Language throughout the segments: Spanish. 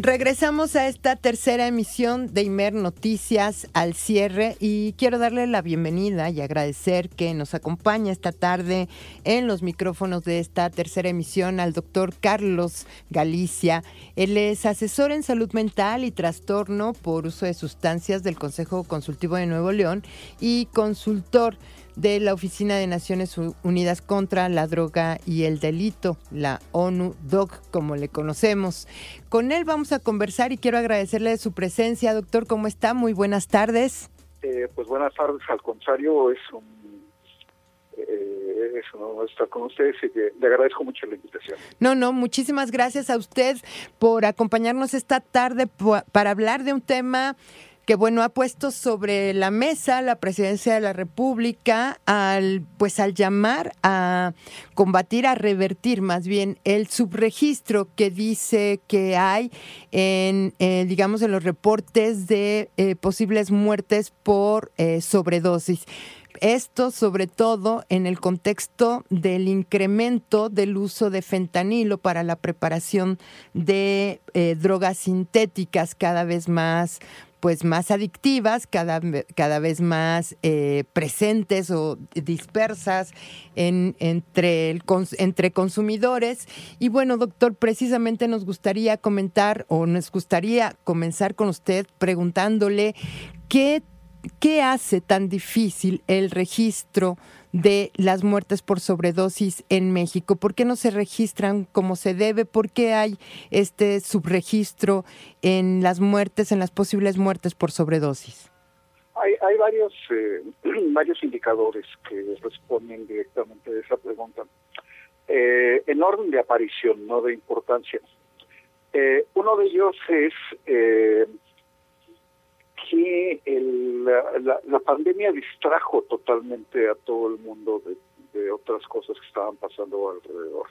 Regresamos a esta tercera emisión de Imer Noticias al cierre y quiero darle la bienvenida y agradecer que nos acompaña esta tarde en los micrófonos de esta tercera emisión al doctor Carlos Galicia. Él es asesor en salud mental y trastorno por uso de sustancias del Consejo Consultivo de Nuevo León y consultor de la Oficina de Naciones Unidas contra la Droga y el Delito, la ONU-DOC, como le conocemos. Con él vamos a conversar y quiero agradecerle su presencia. Doctor, ¿cómo está? Muy buenas tardes. Eh, pues buenas tardes, al contrario, es un eh, estar con ustedes y le agradezco mucho la invitación. No, no, muchísimas gracias a usted por acompañarnos esta tarde para hablar de un tema que bueno ha puesto sobre la mesa la presidencia de la República al pues al llamar a combatir a revertir más bien el subregistro que dice que hay en eh, digamos en los reportes de eh, posibles muertes por eh, sobredosis. Esto sobre todo en el contexto del incremento del uso de fentanilo para la preparación de drogas sintéticas cada vez más pues más adictivas, cada, cada vez más eh, presentes o dispersas en, entre, entre consumidores. Y bueno, doctor, precisamente nos gustaría comentar o nos gustaría comenzar con usted preguntándole qué, qué hace tan difícil el registro de las muertes por sobredosis en México? ¿Por qué no se registran como se debe? ¿Por qué hay este subregistro en las muertes, en las posibles muertes por sobredosis? Hay, hay varios, eh, varios indicadores que responden directamente a esa pregunta. Eh, en orden de aparición, no de importancia. Eh, uno de ellos es que el, la, la, pandemia distrajo totalmente a todo el mundo de, otras cosas que estaban pasando alrededor.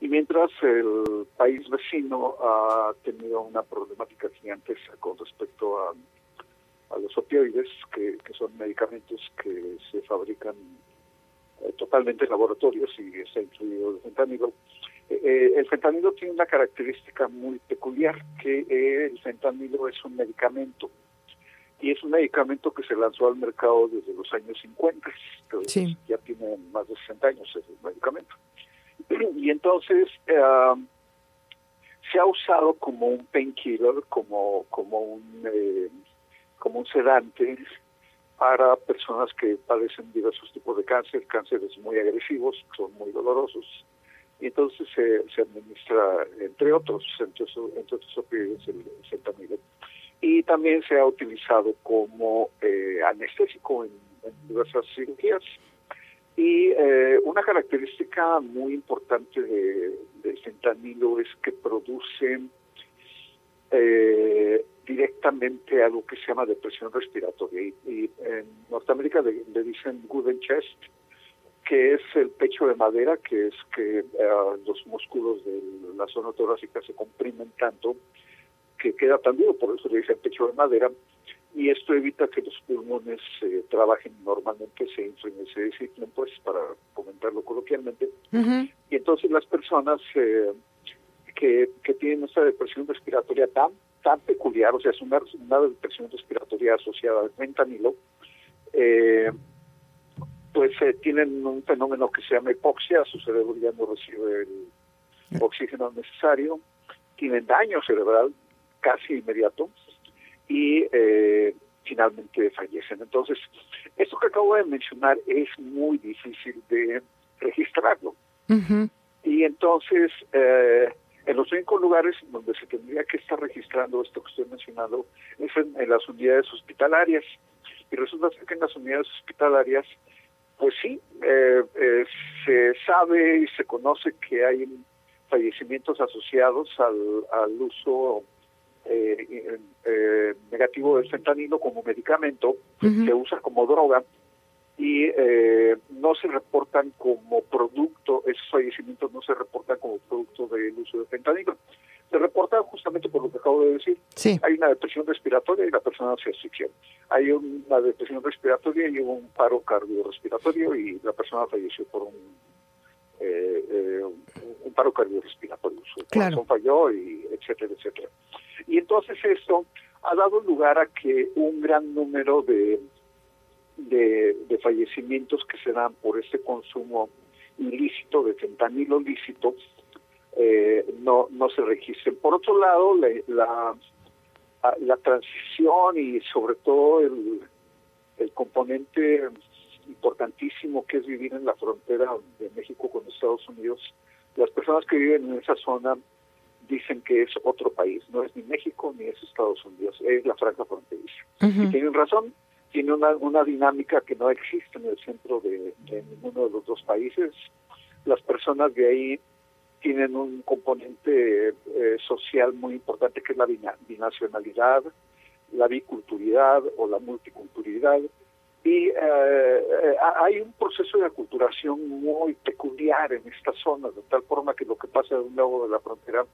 Y mientras el país vecino ha tenido una problemática gigantesca con respecto a, a los opioides, que, que, son medicamentos que se fabrican eh, totalmente en laboratorios y está incluido el fentanilo, eh, eh, el fentanilo tiene una característica muy peculiar, que el fentanilo es un medicamento y es un medicamento que se lanzó al mercado desde los años 50, ya tiene más de 60 años ese medicamento. Y entonces eh, se ha usado como un painkiller, como como un eh, como un sedante para personas que padecen diversos tipos de cáncer, cánceres muy agresivos, son muy dolorosos. Y entonces se, se administra, entre otros, entre, entre otros opioides, el, el y también se ha utilizado como eh, anestésico en, diversas cirugías. Y eh, una característica muy importante de, del fentanilo es que produce eh, directamente algo que se llama depresión respiratoria. Y, en Norteamérica le, dicen Gooden chest, que es el pecho de madera, que es que los músculos de la zona torácica se comprimen tanto que queda tan duro, por eso le dice pecho de madera, y esto evita que los pulmones eh, trabajen normalmente, se inflen y se desinflen, pues, para comentarlo coloquialmente. Y entonces las personas eh, que, que tienen esta depresión respiratoria tan tan peculiar, o sea, es una, una depresión respiratoria asociada al fentanilo, eh, pues tienen un fenómeno que se llama hipoxia, su cerebro ya no recibe el oxígeno necesario, tienen daño cerebral, casi inmediato y eh, finalmente fallecen. Entonces, esto que acabo de mencionar es muy difícil de registrarlo. Y entonces, eh, en los cinco lugares donde se tendría que estar registrando esto que estoy mencionando es en, las unidades hospitalarias. Y resulta que en las unidades hospitalarias, pues sí, eh, se sabe y se conoce que hay fallecimientos asociados al, al uso eh, eh, negativo del fentanilo como medicamento, se usa como droga y eh, no se reportan como producto, esos fallecimientos no se reportan como producto del uso de fentanilo. Se reportan justamente por lo que acabo de decir. Hay una depresión respiratoria y la persona se asfixia. Hay una depresión respiratoria y un paro cardiorrespiratorio y la persona falleció por un eh, un paro cardiorrespiratorio. Su corazón falló y etcétera, etcétera. Y entonces esto ha dado lugar a que un gran número de, de, fallecimientos que se dan por este consumo ilícito de fentanilo lícito eh, no, no se registren. Por otro lado, la, la, transición y sobre todo el, el componente importantísimo que es vivir en la frontera de México con Estados Unidos, las personas que viven en esa zona dicen que es otro país, no es ni México ni es Estados Unidos, es la franja fronteriza. Y tienen razón, tiene una, una dinámica que no existe en el centro de, ninguno de los dos países. Las personas de ahí tienen un componente eh, social muy importante que es la binacionalidad, la biculturalidad o la multiculturalidad. Y eh, eh, hay un proceso de aculturación muy peculiar en esta zona, de tal forma que lo que pasa de un lado de la frontera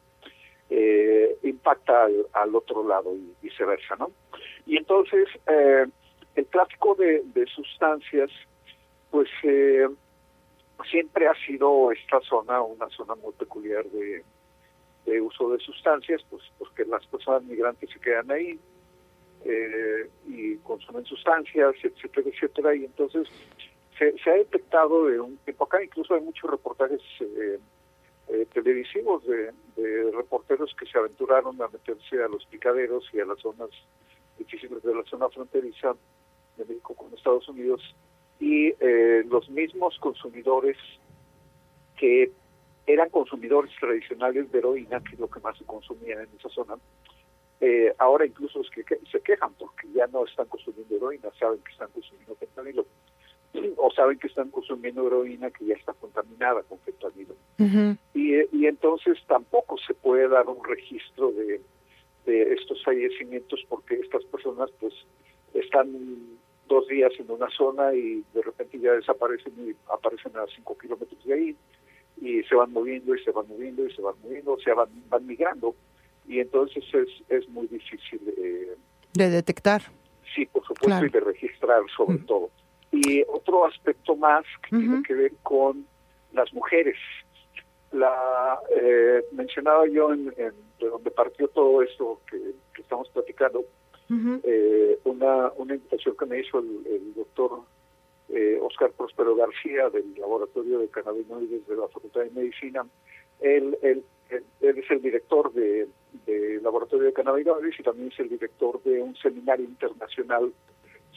eh, impacta al, otro lado y viceversa, ¿no? Y entonces eh, el tráfico de, sustancias, pues eh, siempre ha sido esta zona una zona muy peculiar de, uso de sustancias, pues porque las personas migrantes se quedan ahí y consumen sustancias, etcétera, etcétera, y entonces se, se, ha detectado de un tiempo acá, incluso hay muchos reportajes eh, televisivos de, reporteros que se aventuraron a meterse a los picaderos y a las zonas difíciles de la zona fronteriza de México con Estados Unidos y eh, los mismos consumidores que eran consumidores tradicionales de heroína, que es lo que más se consumía en esa zona, eh, ahora incluso es que, se quejan porque ya no están consumiendo heroína, saben que están consumiendo fentanilo. O saben que están consumiendo heroína que ya está contaminada con fentanilo. y, y entonces tampoco se puede dar un registro de, de estos fallecimientos porque estas personas pues están dos días en una zona y de repente ya desaparecen y aparecen a cinco kilómetros de ahí. Y se van moviendo y se van moviendo y se van moviendo, o sea, van, van migrando y entonces es, es muy difícil eh, de detectar. Sí, por supuesto, y de registrar sobre todo. Y otro aspecto más que tiene que ver con las mujeres. La eh, mencionaba yo en, de donde partió todo esto que, estamos platicando, eh, una, una invitación que me hizo el, doctor eh, Oscar Próspero García del Laboratorio de Cannabinoides de la Facultad de Medicina. Él, él, él, es el director de Laboratorio de Cannabinoides y también es el director de un seminario internacional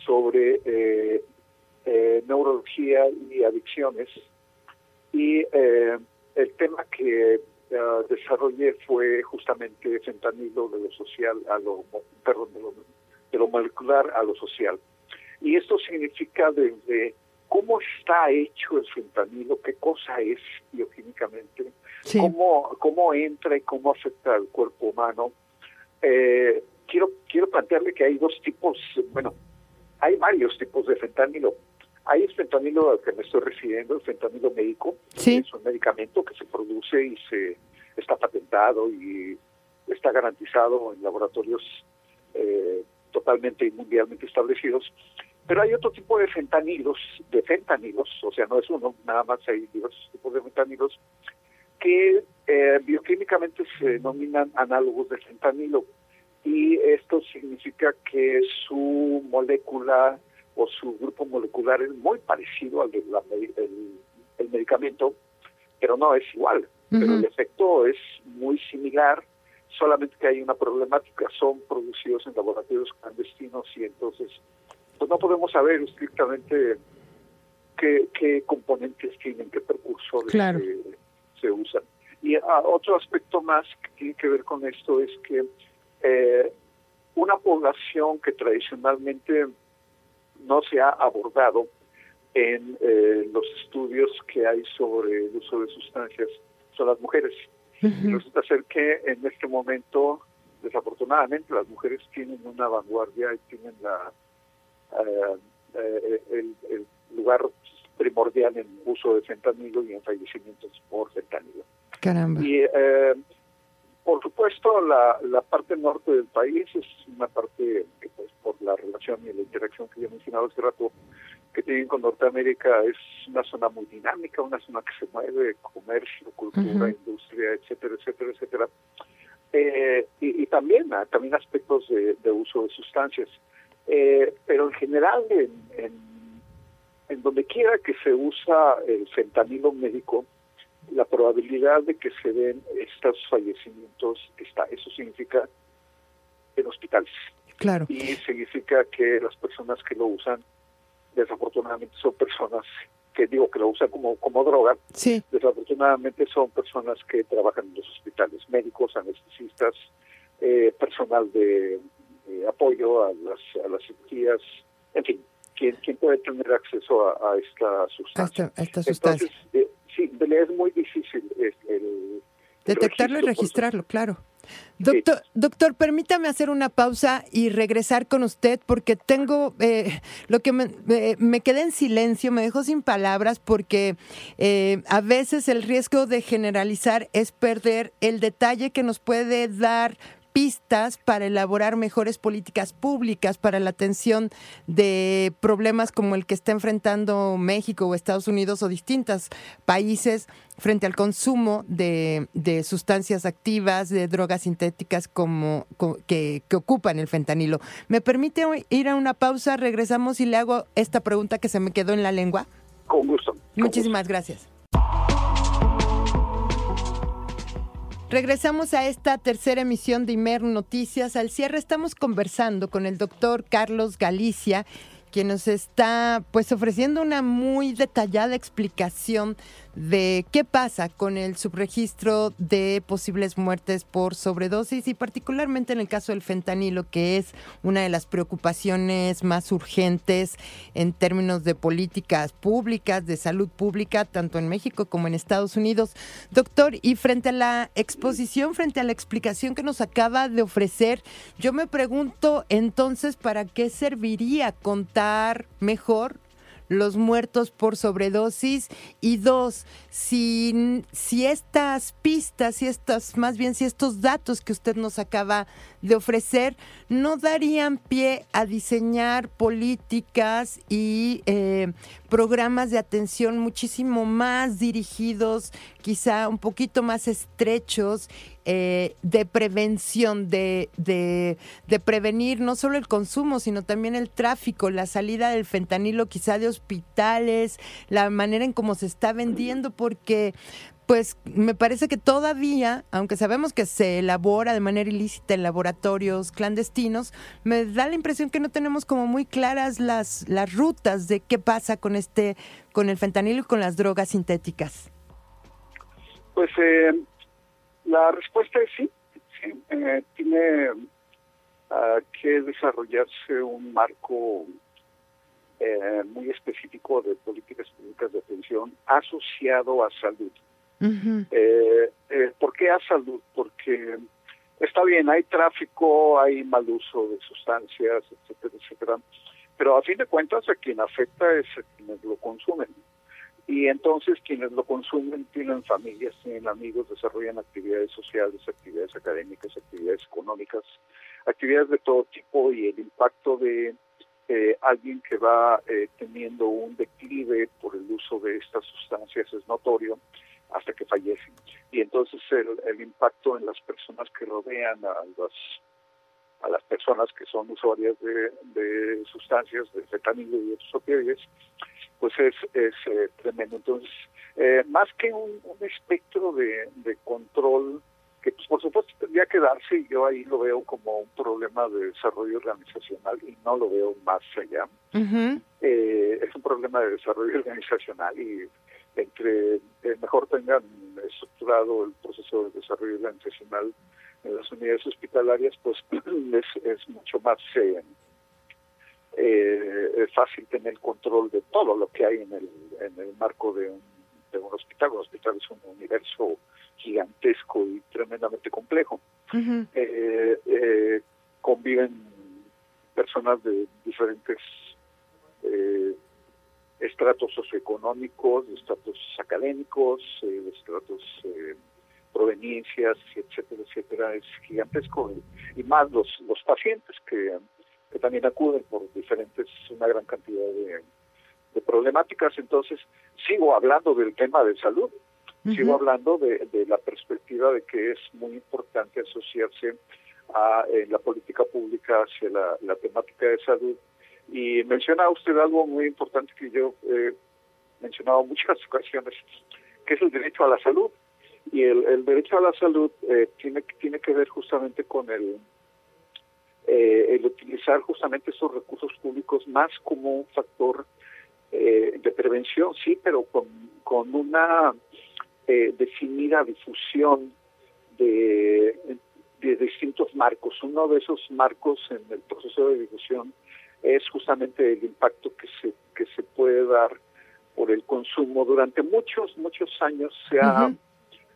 sobre eh, eh, neurología y adicciones. Y eh, el tema que desarrollé fue justamente fentanilo de lo social a lo, perdón, de lo, molecular a lo social. Y esto significa desde cómo está hecho el fentanilo, qué cosa es bioquímicamente, cómo, cómo entra y cómo afecta al cuerpo humano. quiero, quiero plantearle que hay dos tipos, bueno, hay varios tipos de fentanilo. Hay el fentanilo al que me estoy refiriendo, el fentanilo médico, es un medicamento que se produce y se está patentado y está garantizado en laboratorios eh, totalmente y mundialmente establecidos. Pero hay otro tipo de fentanilos, de fentanilos, o sea, no es uno, nada más hay diversos tipos de fentanilos, que eh, bioquímicamente se denominan análogos de fentanilo. Y esto significa que su molécula o su grupo molecular es muy parecido al del el, medicamento, pero no es igual. Pero el efecto es muy similar, solamente que hay una problemática, son producidos en laboratorios clandestinos y entonces pues no podemos saber estrictamente qué, qué componentes tienen, qué precursores se, usan. Y ah, otro aspecto más que tiene que ver con esto es que eh, una población que tradicionalmente no se ha abordado en eh, los estudios que hay sobre el uso de sustancias son las mujeres. Resulta ser que en este momento, desafortunadamente, las mujeres tienen una vanguardia y tienen la, eh, eh, el, lugar primordial en uso de fentanilo y en fallecimientos por fentanilo. Caramba. Y por supuesto, la, la parte norte del país es una parte que, pues, por la relación y la interacción que ya mencionado hace rato, que tienen con Norteamérica, es una zona muy dinámica, una zona que se mueve, comercio, cultura, industria, etcétera, etcétera, etcétera. eh, y, también, ah, también aspectos de, uso de sustancias. Eh, pero en general, en, en, donde quiera que se usa el fentanilo médico, la probabilidad de que se den estos fallecimientos está. Eso significa en hospitales. Claro. Y significa que las personas que lo usan, desafortunadamente, son personas que digo que lo usan como, como droga. Sí. Desafortunadamente son personas que trabajan en los hospitales, médicos, anestesistas, eh, personal de, apoyo a las, a las cirugías, en fin, quien, quien puede tener acceso a, esta sustancia. A esta, sustancia. Entonces, eh, sí, es muy difícil el, Detectarlo y registrarlo, claro. Doctor, doctor, permítame hacer una pausa y regresar con usted porque tengo eh, lo que me, quedé en silencio, me dejó sin palabras porque eh, a veces el riesgo de generalizar es perder el detalle que nos puede dar pistas para elaborar mejores políticas públicas para la atención de problemas como el que está enfrentando México o Estados Unidos o distintos países frente al consumo de, sustancias activas, de drogas sintéticas como, que, que, ocupan el fentanilo. ¿Me permite ir a una pausa? Regresamos y le hago esta pregunta que se me quedó en la lengua. Con gusto. Muchísimas gracias. Regresamos a esta tercera emisión de Imer Noticias. Al cierre estamos conversando con el doctor Carlos Galicia, quien nos está pues ofreciendo una muy detallada explicación de qué pasa con el subregistro de posibles muertes por sobredosis y particularmente en el caso del fentanilo, que es una de las preocupaciones más urgentes en términos de políticas públicas, de salud pública, tanto en México como en Estados Unidos. Doctor, y frente a la exposición, frente a la explicación que nos acaba de ofrecer, yo me pregunto entonces, ¿para qué serviría contar mejor los muertos por sobredosis. Y dos, si, si estas pistas, si estas, más bien si estos datos que usted nos acaba de ofrecer no darían pie a diseñar políticas y eh, programas de atención muchísimo más dirigidos, quizá un poquito más estrechos eh, de prevención, de, de, de, prevenir no solo el consumo, sino también el tráfico, la salida del fentanilo quizá de hospitales, la manera en cómo se está vendiendo, porque pues me parece que todavía, aunque sabemos que se elabora de manera ilícita en laboratorios clandestinos, me da la impresión que no tenemos como muy claras las, las rutas de qué pasa con este, con el fentanilo y con las drogas sintéticas. Pues eh, la respuesta es sí, eh, tiene ah, que desarrollarse un marco eh, muy específico de políticas públicas de atención asociado a salud eh, eh, ¿Por qué a salud? Porque está bien, hay tráfico, hay mal uso de sustancias, etcétera, etcétera, pero a fin de cuentas a quien afecta es a quienes lo consumen. Y entonces quienes lo consumen tienen familias, tienen amigos, desarrollan actividades sociales, actividades académicas, actividades económicas, actividades de todo tipo y el impacto de eh, alguien que va eh, teniendo un declive por el uso de estas sustancias es notorio hasta que fallecen. Y entonces el, impacto en las personas que rodean a las a las personas que son usuarias de, sustancias, de fentanilo y otros opioides, pues es, es eh, tremendo. Entonces, eh, más que un, espectro de, control que pues por supuesto tendría que darse y yo ahí lo veo como un problema de desarrollo organizacional y no lo veo más allá. Eh, es un problema de desarrollo organizacional y entre eh, mejor tengan estructurado el proceso de desarrollo organizacional en las unidades hospitalarias, pues es, es mucho más eh, eh, fácil tener control de todo lo que hay en el, en el marco de un, de un hospital. Un hospital es un universo gigantesco y tremendamente complejo. conviven personas de diferentes eh, estratos socioeconómicos, estratos académicos, eh, estratos eh, proveniencias, etcétera, etcétera, es gigantesco. Y más los, los pacientes que, que también acuden por diferentes, una gran cantidad de, de problemáticas. Entonces, sigo hablando del tema de salud, Sigo hablando de, la perspectiva de que es muy importante asociarse a la política pública hacia la, temática de salud. Y menciona usted algo muy importante que yo he mencionado muchas ocasiones, que es el derecho a la salud. Y el, derecho a la salud eh, tiene, tiene que ver justamente con el, eh, el utilizar justamente esos recursos públicos más como un factor eh, de prevención, sí, pero con, con una eh, definida difusión de, de distintos marcos. Uno de esos marcos en el proceso de difusión es justamente el impacto que se, que se puede dar por el consumo. Durante muchos, muchos años se ha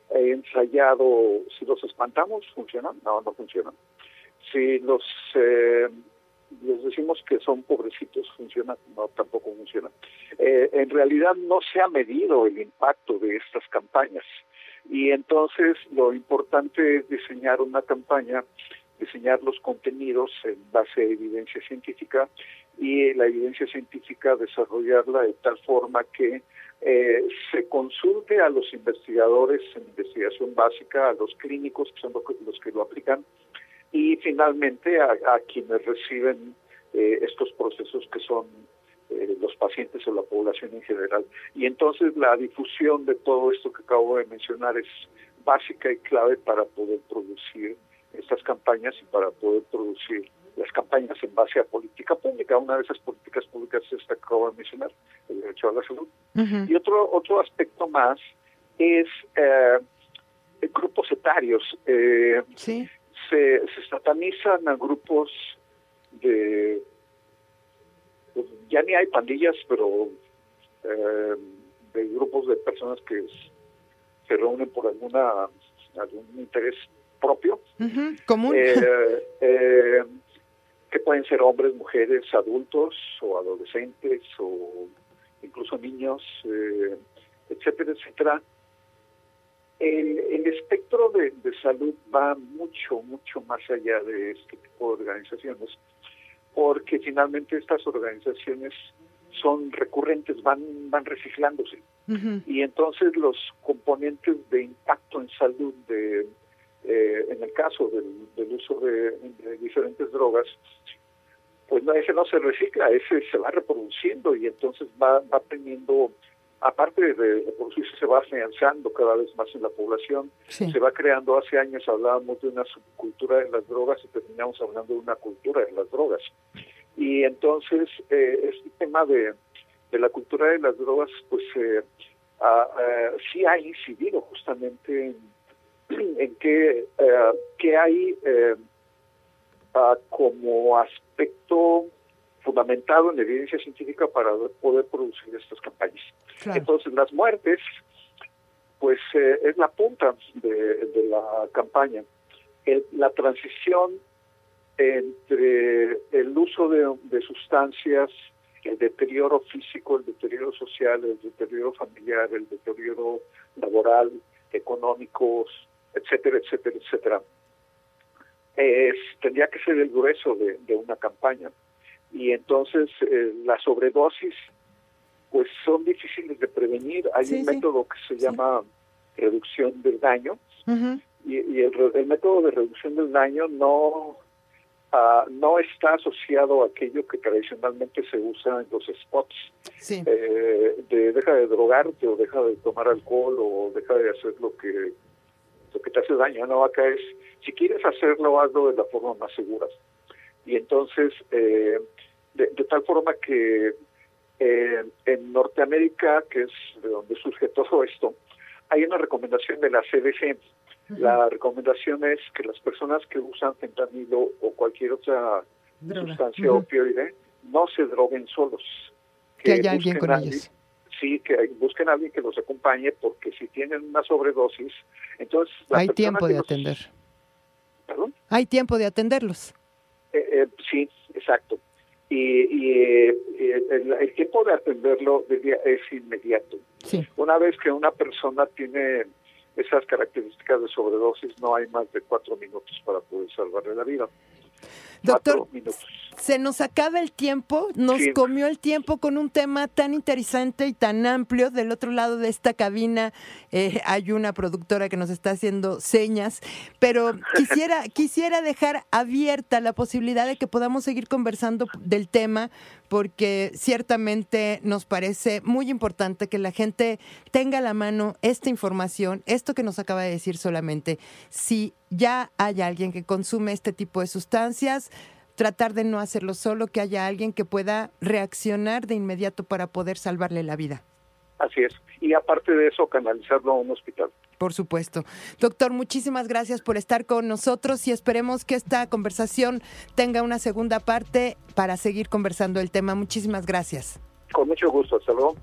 ensayado, si los espantamos, ¿funcionan? No, no funcionan. Si los eh, les decimos que son pobrecitos, funciona, no, tampoco funciona. Eh, en realidad no se ha medido el impacto de estas campañas y entonces lo importante es diseñar una campaña, diseñar los contenidos en base a evidencia científica y la evidencia científica desarrollarla de tal forma que eh, se consulte a los investigadores en investigación básica, a los clínicos que son los que lo aplican, y finalmente a, quienes reciben eh, estos procesos que son eh, los pacientes o la población en general. Y entonces la difusión de todo esto que acabo de mencionar es básica y clave para poder producir estas campañas y para poder producir las campañas en base a política pública. Una de esas políticas públicas es esta que acabo de mencionar, el derecho a la salud. Y otro, otro aspecto más es eh, grupos etarios. Eh, sí se, satanizan a grupos de pues, ya ni hay pandillas pero eh, de grupos de personas que se reúnen por alguna algún interés propio. Común. Eh, eh, que pueden ser hombres mujeres adultos o adolescentes o incluso niños etcétera etcétera. El, espectro de, salud va mucho, mucho más allá de este tipo de organizaciones, porque finalmente estas organizaciones son recurrentes, van, van reciclándose. Y entonces los componentes de impacto en salud, de, eh, en el caso del, uso de, diferentes drogas, pues no, ese no se recicla, ese se va reproduciendo y entonces va, va teniendo aparte de, producirse, se va afianzando cada vez más en la población, se va creando, hace años hablábamos de una subcultura de las drogas y terminamos hablando de una cultura de las drogas. Y entonces eh, este tema de, de la cultura de las drogas, pues eh, sí ha incidido justamente en, en que, eh, que hay eh, como aspecto fundamentado en evidencia científica para poder producir estas campañas. Entonces, las muertes, pues eh, es la punta de, la campaña. la transición entre el uso de, sustancias, el deterioro físico, el deterioro social, el deterioro familiar, el deterioro laboral, económico, etcétera, etcétera, etcétera, tendría que ser el grueso de una campaña. Y entonces eh, la sobredosis pues son difíciles de prevenir. Hay un método que se llama reducción del daño. Y, el, método de reducción del daño no ah, no está asociado a aquello que tradicionalmente se usa en los spots. Eh, de deja de drogarte o deja de tomar alcohol o deja de hacer lo que te hace daño. No, acá es si quieres hacerlo hazlo de la forma más segura. Y entonces eh, de, tal forma que eh, en Norteamérica, que es de donde surge todo esto, hay una recomendación de la CDC. La recomendación es que las personas que usan fentanilo o cualquier otra sustancia opioide no se droguen solos. Que, haya alguien con ellos. Sí, que busquen a alguien que los acompañe porque si tienen una sobredosis, entonces... Hay tiempo de atender. ¿Perdón? Hay tiempo de atenderlos. Eh, eh, sí, exacto y, eh, el, tiempo de atenderlo es inmediato. Una vez que una persona tiene esas características de sobredosis, no hay más de cuatro minutos para poder salvarle la vida. Doctor, se nos acaba el tiempo, nos comió el tiempo con un tema tan interesante y tan amplio. Del otro lado de esta cabina eh, hay una productora que nos está haciendo señas, pero quisiera, quisiera dejar abierta la posibilidad de que podamos seguir conversando del tema porque ciertamente nos parece muy importante que la gente tenga a la mano esta información, esto que nos acaba de decir solamente. Si ya hay alguien que consume este tipo de sustancias, tratar de no hacerlo solo, que haya alguien que pueda reaccionar de inmediato para poder salvarle la vida. Así es. Y aparte de eso, canalizarlo a un hospital. Por supuesto. Doctor, muchísimas gracias por estar con nosotros y esperemos que esta conversación tenga una segunda parte para seguir conversando el tema. Muchísimas gracias. Con mucho gusto. Luego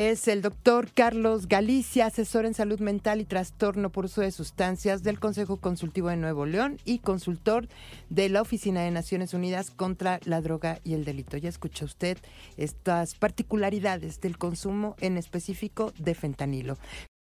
es el doctor Carlos Galicia, asesor en salud mental y trastorno por uso de sustancias del Consejo Consultivo de Nuevo León y consultor de la Oficina de Naciones Unidas contra la Droga y el Delito. Ya escucha usted estas particularidades del consumo en específico de fentanilo.